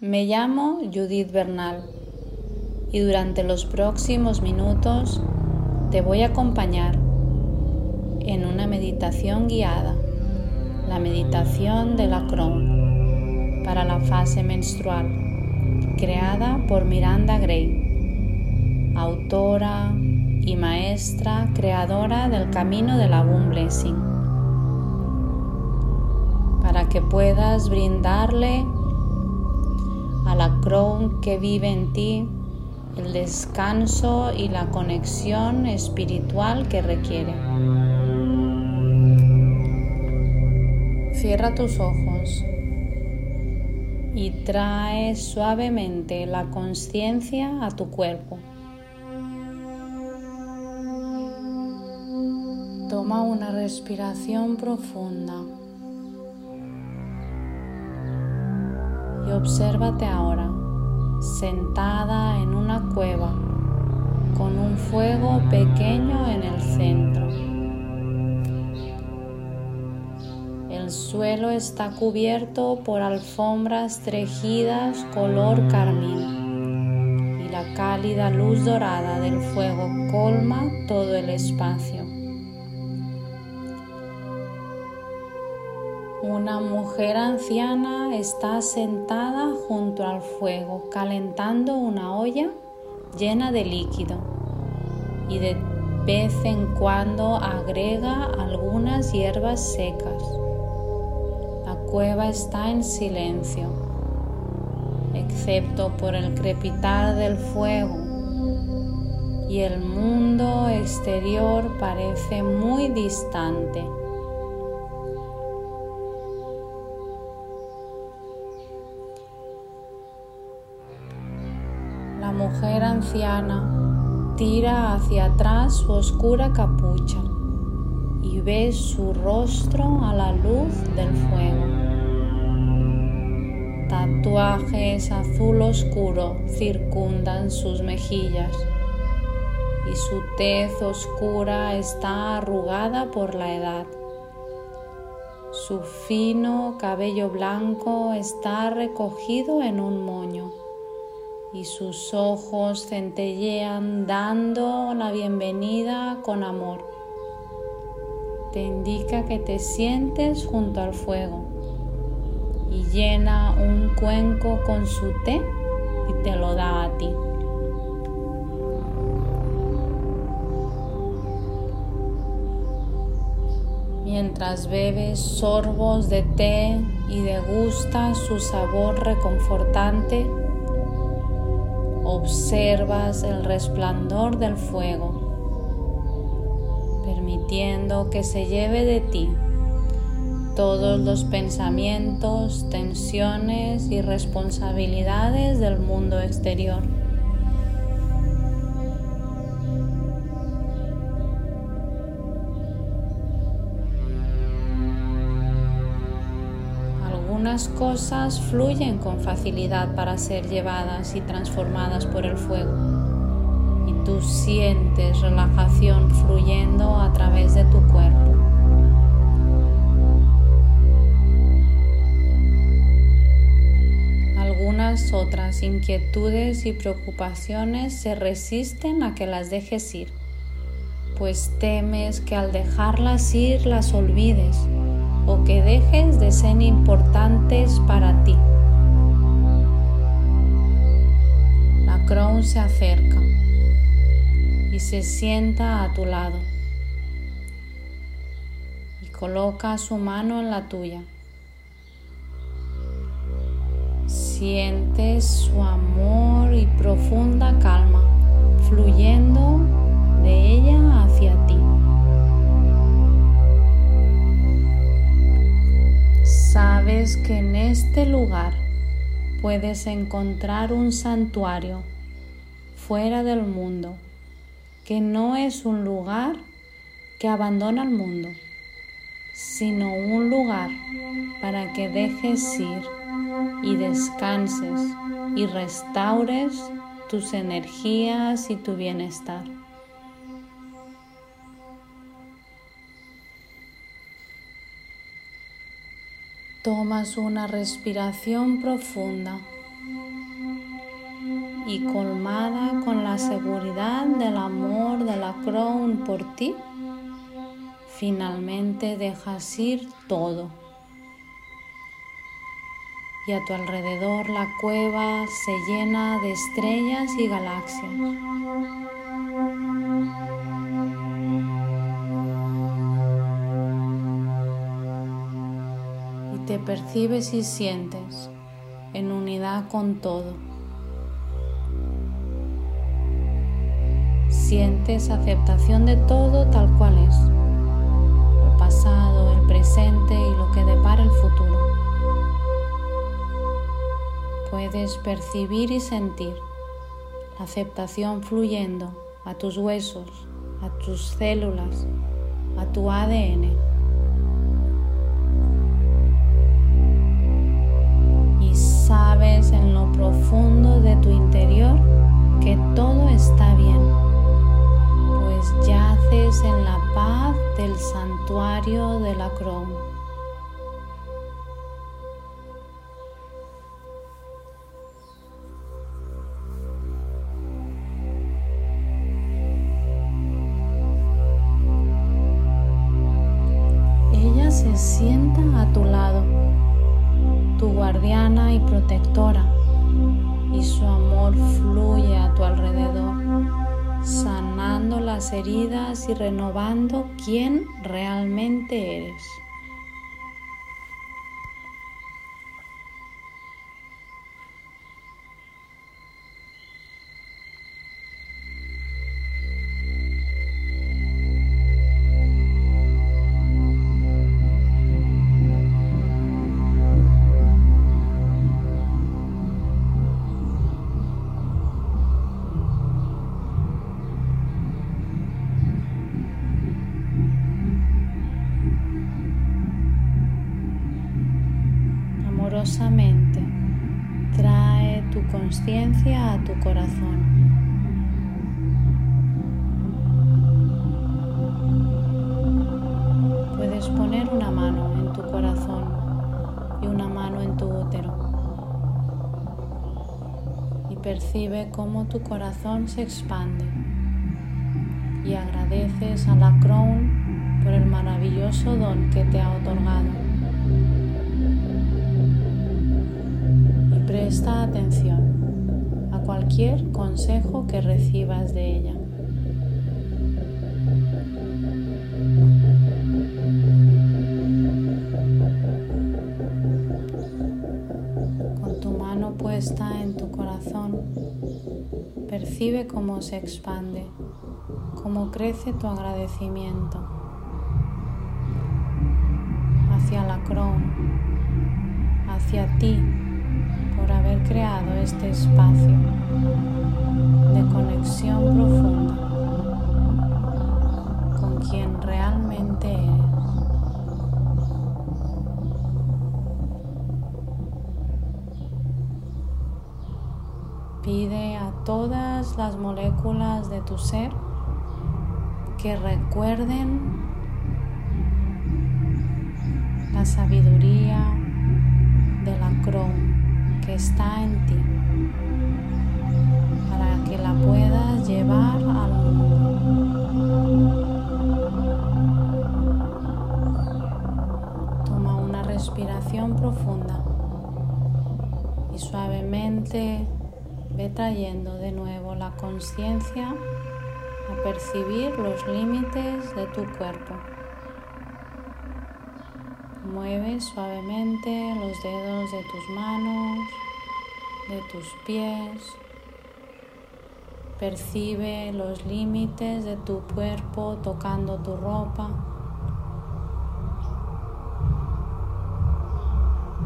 Me llamo Judith Bernal y durante los próximos minutos te voy a acompañar en una meditación guiada, la meditación de la Crohn para la fase menstrual, creada por Miranda Gray, autora y maestra creadora del camino de la Blessing, para que puedas brindarle a la Crohn que vive en ti el descanso y la conexión espiritual que requiere. Cierra tus ojos y trae suavemente la conciencia a tu cuerpo. Toma una respiración profunda y obsérvate ahora sentada en una cueva con un fuego pequeño en el centro. El suelo está cubierto por alfombras tejidas color carmín y la cálida luz dorada del fuego colma todo el espacio. Una mujer anciana está sentada junto al fuego calentando una olla llena de líquido y de vez en cuando agrega algunas hierbas secas. La cueva está en silencio, excepto por el crepitar del fuego y el mundo exterior parece muy distante. Anciana tira hacia atrás su oscura capucha y ve su rostro a la luz del fuego. Tatuajes azul oscuro circundan sus mejillas y su tez oscura está arrugada por la edad. Su fino cabello blanco está recogido en un moño y sus ojos centellean dando la bienvenida con amor. Te indica que te sientes junto al fuego y llena un cuenco con su té y te lo da a ti. Mientras bebes sorbos de té y degustas su sabor reconfortante, observas el resplandor del fuego, permitiendo que se lleve de ti todos los pensamientos, tensiones y responsabilidades del mundo exterior. Algunas cosas fluyen con facilidad para ser llevadas y transformadas por el fuego. Y tú sientes relajación fluyendo a través de tu cuerpo. Algunas otras inquietudes y preocupaciones se resisten a que las dejes ir, pues temes que al dejarlas ir las olvides o que dejes de ser importantes para ti. La Crown se acerca y se sienta a tu lado y coloca su mano en la tuya. Sientes su amor y profunda calma fluyendo que en este lugar puedes encontrar un santuario fuera del mundo, que no es un lugar que abandona el mundo, sino un lugar para que dejes ir y descanses y restaures tus energías y tu bienestar. Tomas una respiración profunda y colmada con la seguridad del amor de la Crown por ti, finalmente dejas ir todo. Y a tu alrededor la cueva se llena de estrellas y galaxias. Te percibes y sientes en unidad con todo. Sientes aceptación de todo tal cual es, el pasado, el presente y lo que depara el futuro. Puedes percibir y sentir la aceptación fluyendo a tus huesos, a tus células, a tu ADN. Ella se sienta a tu lado tu guardiana y protectora, y su amor fluye a tu alrededor, sanando las heridas y renovando quién realmente eres. Trae tu conciencia a tu corazón. Puedes poner una mano en tu corazón y una mano en tu útero y percibe cómo tu corazón se expande y agradeces a la Crown por el maravilloso don que te ha otorgado. Presta atención a cualquier consejo que recibas de ella. Con tu mano puesta en tu corazón, percibe cómo se expande, cómo crece tu agradecimiento hacia la crón, hacia ti haber creado este espacio de conexión profunda con quien realmente eres. Pide a todas las moléculas de tu ser que recuerden la sabiduría está en ti para que la puedas llevar al mundo. Toma una respiración profunda y suavemente ve trayendo de nuevo la conciencia a percibir los límites de tu cuerpo. Mueve suavemente los dedos de tus manos, de tus pies. Percibe los límites de tu cuerpo tocando tu ropa.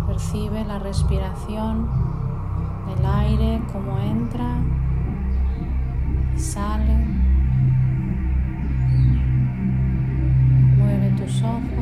Percibe la respiración del aire como entra y sale. Mueve tus ojos